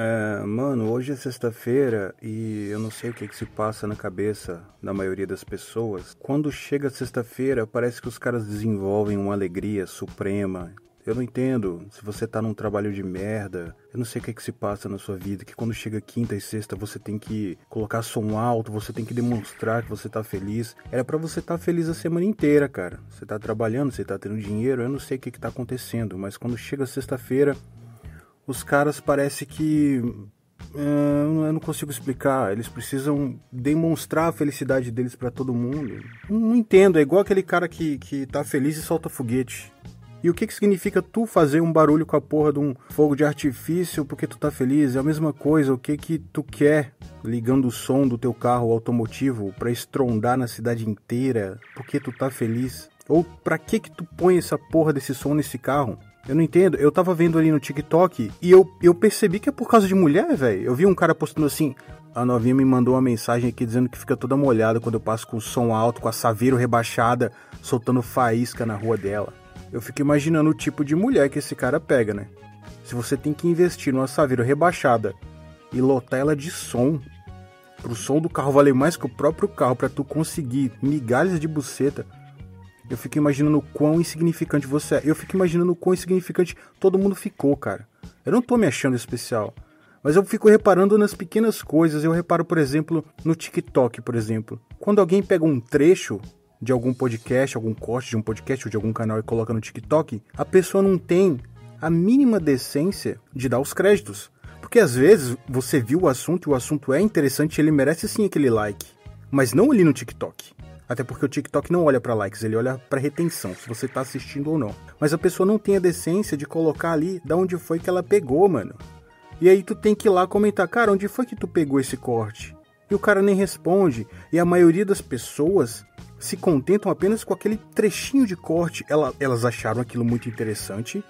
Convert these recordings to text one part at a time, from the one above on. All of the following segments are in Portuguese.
É, mano, hoje é sexta-feira e eu não sei o que, que se passa na cabeça da maioria das pessoas. Quando chega sexta-feira, parece que os caras desenvolvem uma alegria suprema. Eu não entendo se você tá num trabalho de merda. Eu não sei o que, que se passa na sua vida. Que quando chega quinta e sexta você tem que colocar som alto, você tem que demonstrar que você tá feliz. Era para você estar tá feliz a semana inteira, cara. Você tá trabalhando, você tá tendo dinheiro. Eu não sei o que, que tá acontecendo, mas quando chega sexta-feira os caras parece que é, eu não consigo explicar. Eles precisam demonstrar a felicidade deles para todo mundo. Não entendo. É igual aquele cara que, que tá feliz e solta foguete. E o que, que significa tu fazer um barulho com a porra de um fogo de artifício porque tu tá feliz? É a mesma coisa. O que que tu quer ligando o som do teu carro automotivo para estrondar na cidade inteira porque tu tá feliz? Ou para que que tu põe essa porra desse som nesse carro? Eu não entendo. Eu tava vendo ali no TikTok e eu, eu percebi que é por causa de mulher, velho. Eu vi um cara postando assim. A novinha me mandou uma mensagem aqui dizendo que fica toda molhada quando eu passo com o som alto, com a saveiro rebaixada, soltando faísca na rua dela. Eu fico imaginando o tipo de mulher que esse cara pega, né? Se você tem que investir numa saveiro rebaixada e lotar ela de som, pro som do carro valer mais que o próprio carro para tu conseguir migalhas de buceta, eu fico imaginando o quão insignificante você é. Eu fico imaginando o quão insignificante todo mundo ficou, cara. Eu não tô me achando especial. Mas eu fico reparando nas pequenas coisas. Eu reparo, por exemplo, no TikTok, por exemplo. Quando alguém pega um trecho de algum podcast, algum corte de um podcast ou de algum canal e coloca no TikTok, a pessoa não tem a mínima decência de dar os créditos. Porque às vezes você viu o assunto e o assunto é interessante ele merece sim aquele like. Mas não ali no TikTok. Até porque o TikTok não olha para likes, ele olha para retenção, se você tá assistindo ou não. Mas a pessoa não tem a decência de colocar ali da onde foi que ela pegou, mano. E aí tu tem que ir lá comentar, cara, onde foi que tu pegou esse corte? E o cara nem responde. E a maioria das pessoas se contentam apenas com aquele trechinho de corte. elas acharam aquilo muito interessante,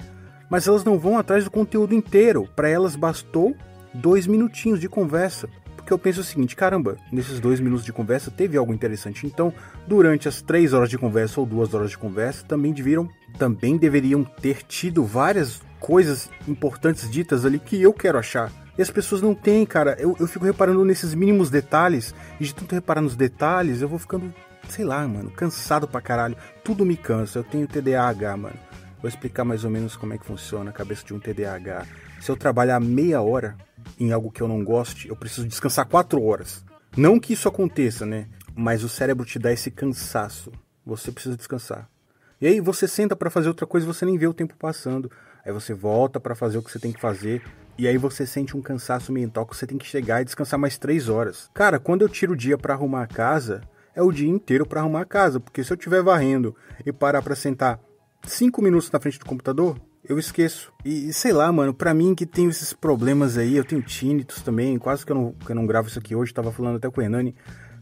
mas elas não vão atrás do conteúdo inteiro. Para elas bastou dois minutinhos de conversa porque eu penso o seguinte, caramba, nesses dois minutos de conversa teve algo interessante. Então, durante as três horas de conversa ou duas horas de conversa, também deveriam, também deveriam ter tido várias coisas importantes ditas ali que eu quero achar. E as pessoas não têm, cara. Eu, eu fico reparando nesses mínimos detalhes, e de tanto reparar nos detalhes, eu vou ficando, sei lá, mano, cansado pra caralho. Tudo me cansa. Eu tenho TDAH, mano. Vou explicar mais ou menos como é que funciona a cabeça de um TDAH. Se eu trabalhar meia hora em algo que eu não goste, eu preciso descansar quatro horas. Não que isso aconteça, né? Mas o cérebro te dá esse cansaço. Você precisa descansar. E aí você senta para fazer outra coisa, você nem vê o tempo passando. Aí você volta para fazer o que você tem que fazer. E aí você sente um cansaço mental que você tem que chegar e descansar mais três horas. Cara, quando eu tiro o dia para arrumar a casa, é o dia inteiro para arrumar a casa. Porque se eu estiver varrendo e parar para sentar cinco minutos na frente do computador, eu esqueço. E sei lá, mano, pra mim que tenho esses problemas aí, eu tenho tinnitus também, quase que eu não, que eu não gravo isso aqui hoje, tava falando até com o Hernani.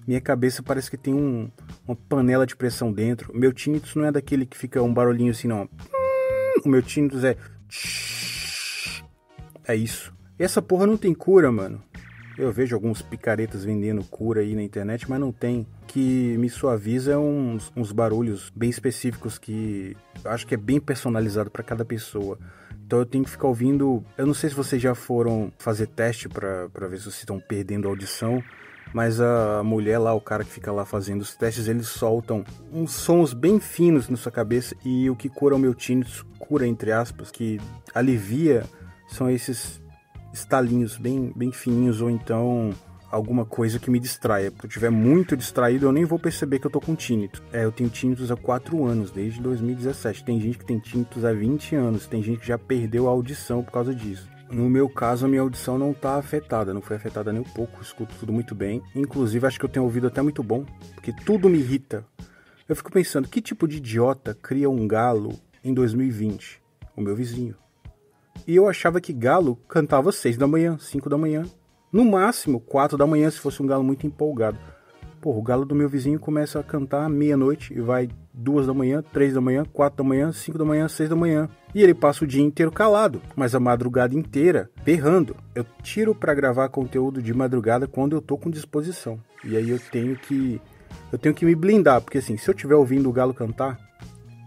Minha cabeça parece que tem um, uma panela de pressão dentro. Meu tinnitus não é daquele que fica um barulhinho assim, não. O meu tinnitus é. É isso. E essa porra não tem cura, mano. Eu vejo alguns picaretas vendendo cura aí na internet, mas não tem. Que me suaviza é uns, uns barulhos bem específicos que acho que é bem personalizado para cada pessoa. Então eu tenho que ficar ouvindo. Eu não sei se vocês já foram fazer teste para ver se vocês estão perdendo a audição. Mas a mulher lá, o cara que fica lá fazendo os testes, eles soltam uns sons bem finos na sua cabeça. E o que cura o meu tinnitus, cura entre aspas, que alivia, são esses estalinhos bem, bem fininhos ou então alguma coisa que me distraia. Se eu estiver muito distraído, eu nem vou perceber que eu tô com tinnitus. É, eu tenho tinnitus há 4 anos, desde 2017. Tem gente que tem tinnitus há 20 anos, tem gente que já perdeu a audição por causa disso. No meu caso, a minha audição não tá afetada, não foi afetada nem um pouco, escuto tudo muito bem. Inclusive, acho que eu tenho ouvido até muito bom, porque tudo me irrita. Eu fico pensando, que tipo de idiota cria um galo em 2020? O meu vizinho. E eu achava que galo cantava seis da manhã, cinco da manhã. No máximo, quatro da manhã, se fosse um galo muito empolgado. Pô, o galo do meu vizinho começa a cantar meia-noite e vai duas da manhã, três da manhã, quatro da manhã, cinco da manhã, seis da manhã. E ele passa o dia inteiro calado, mas a madrugada inteira berrando. Eu tiro para gravar conteúdo de madrugada quando eu tô com disposição. E aí eu tenho que eu tenho que me blindar, porque assim, se eu estiver ouvindo o galo cantar,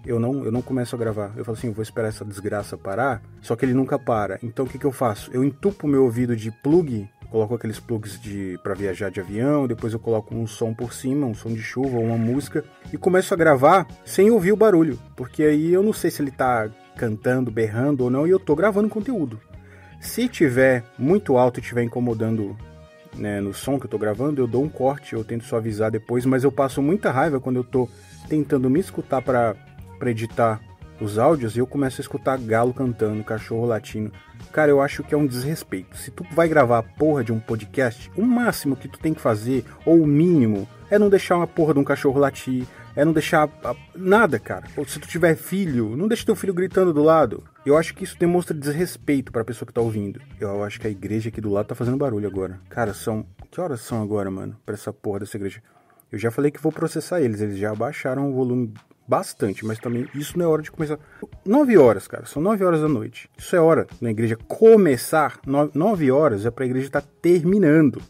eu não, eu não começo a gravar. Eu falo assim, vou esperar essa desgraça parar, só que ele nunca para. Então o que, que eu faço? Eu entupo meu ouvido de plug, coloco aqueles plugs de para viajar de avião, depois eu coloco um som por cima, um som de chuva ou uma música e começo a gravar sem ouvir o barulho, porque aí eu não sei se ele tá cantando, berrando ou não e eu tô gravando conteúdo. Se tiver muito alto e estiver incomodando né, no som que eu tô gravando, eu dou um corte, eu tento suavizar depois, mas eu passo muita raiva quando eu tô tentando me escutar para editar os áudios e eu começo a escutar galo cantando, cachorro latindo. Cara, eu acho que é um desrespeito. Se tu vai gravar a porra de um podcast, o máximo que tu tem que fazer, ou o mínimo, é não deixar uma porra de um cachorro latir, é não deixar nada, cara. Ou se tu tiver filho, não deixa teu filho gritando do lado. Eu acho que isso demonstra desrespeito para a pessoa que tá ouvindo. Eu acho que a igreja aqui do lado tá fazendo barulho agora. Cara, são que horas são agora, mano, para essa porra dessa igreja? Eu já falei que vou processar eles, eles já abaixaram o volume bastante, mas também isso não é hora de começar. 9 horas, cara, são 9 horas da noite. Isso é hora na igreja começar. 9 horas é pra igreja estar tá terminando,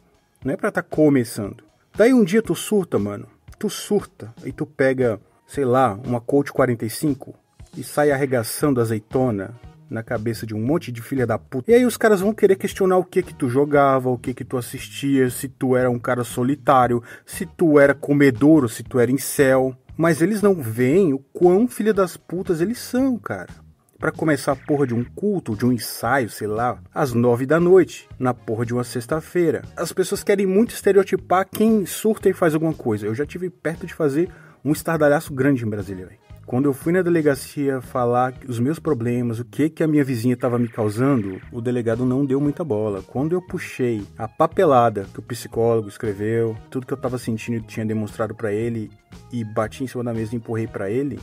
não é pra estar tá começando. Daí um dia tu surta, mano. Tu surta e tu pega, sei lá, uma Colt 45 e sai arregaçando azeitona na cabeça de um monte de filha da puta. E aí os caras vão querer questionar o que que tu jogava, o que que tu assistia, se tu era um cara solitário, se tu era comedor ou se tu era incel. Mas eles não veem o quão filha das putas eles são, cara. Para começar a porra de um culto, de um ensaio, sei lá, às nove da noite, na porra de uma sexta-feira. As pessoas querem muito estereotipar quem surta e faz alguma coisa. Eu já tive perto de fazer um estardalhaço grande em Brasília, velho. Quando eu fui na delegacia falar os meus problemas, o que que a minha vizinha estava me causando, o delegado não deu muita bola. Quando eu puxei a papelada que o psicólogo escreveu, tudo que eu estava sentindo e tinha demonstrado para ele e bati em cima da mesa e empurrei para ele,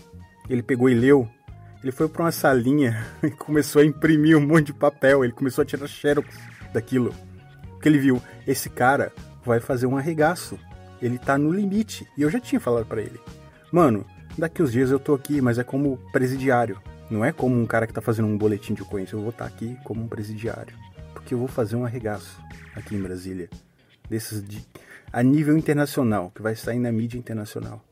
ele pegou e leu. Ele foi para uma salinha e começou a imprimir um monte de papel, ele começou a tirar xerox daquilo. Porque ele viu, esse cara vai fazer um arregaço. Ele tá no limite. E eu já tinha falado para ele. Mano, daqui uns dias eu tô aqui, mas é como presidiário. Não é como um cara que tá fazendo um boletim de ocorrência. Eu vou estar tá aqui como um presidiário. Porque eu vou fazer um arregaço aqui em Brasília. Desses de, a nível internacional, que vai sair na mídia internacional.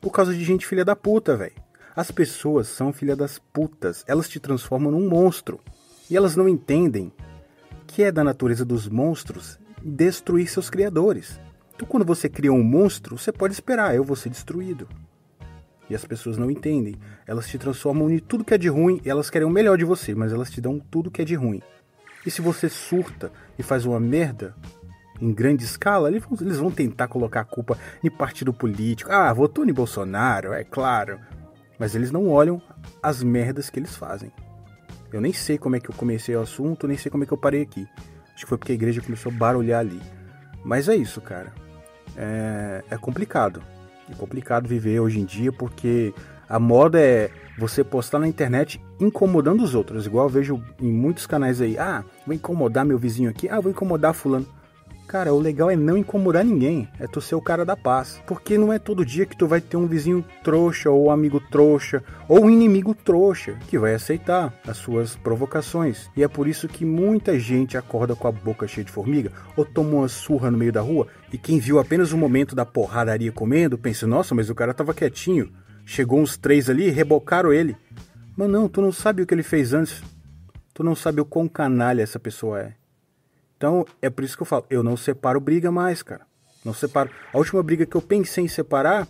Por causa de gente filha da puta, velho. As pessoas são filha das putas. Elas te transformam num monstro. E elas não entendem que é da natureza dos monstros destruir seus criadores. Então, quando você cria um monstro, você pode esperar, eu vou ser destruído. E as pessoas não entendem. Elas te transformam em tudo que é de ruim, elas querem o melhor de você, mas elas te dão tudo que é de ruim. E se você surta e faz uma merda em grande escala, eles vão, tentar colocar a culpa em partido político. Ah, votou em Bolsonaro, é claro. Mas eles não olham as merdas que eles fazem. Eu nem sei como é que eu comecei o assunto, nem sei como é que eu parei aqui. Acho que foi porque a igreja começou a barulhar ali. Mas é isso, cara. É, é complicado. É complicado viver hoje em dia porque a moda é você postar na internet incomodando os outros. Igual eu vejo em muitos canais aí. Ah, vou incomodar meu vizinho aqui. Ah, vou incomodar fulano. Cara, o legal é não incomodar ninguém, é tu ser o cara da paz. Porque não é todo dia que tu vai ter um vizinho trouxa, ou um amigo trouxa, ou um inimigo trouxa, que vai aceitar as suas provocações. E é por isso que muita gente acorda com a boca cheia de formiga, ou toma uma surra no meio da rua, e quem viu apenas o momento da porradaria comendo, pensa, nossa, mas o cara tava quietinho. Chegou uns três ali e rebocaram ele. Mas não, tu não sabe o que ele fez antes. Tu não sabe o quão canalha essa pessoa é. Então, é por isso que eu falo, eu não separo briga mais, cara. Não separo. A última briga que eu pensei em separar,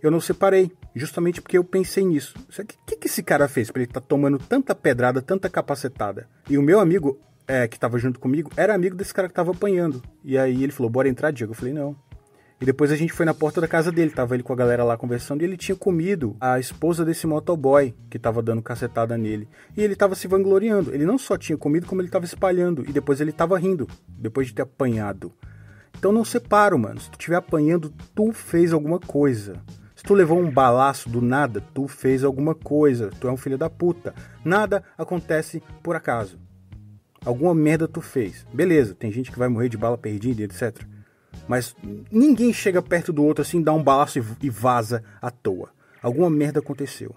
eu não separei. Justamente porque eu pensei nisso. O que, que esse cara fez para ele estar tá tomando tanta pedrada, tanta capacetada? E o meu amigo, é, que estava junto comigo, era amigo desse cara que estava apanhando. E aí ele falou, bora entrar, Diego? Eu falei, não. E depois a gente foi na porta da casa dele, tava ele com a galera lá conversando e ele tinha comido a esposa desse motoboy que tava dando cacetada nele. E ele tava se vangloriando. Ele não só tinha comido, como ele tava espalhando. E depois ele tava rindo, depois de ter apanhado. Então não separo, mano. Se tu estiver apanhando, tu fez alguma coisa. Se tu levou um balaço do nada, tu fez alguma coisa. Tu é um filho da puta. Nada acontece por acaso. Alguma merda tu fez. Beleza, tem gente que vai morrer de bala perdida, etc. Mas ninguém chega perto do outro assim, dá um balaço e vaza à toa. Alguma merda aconteceu.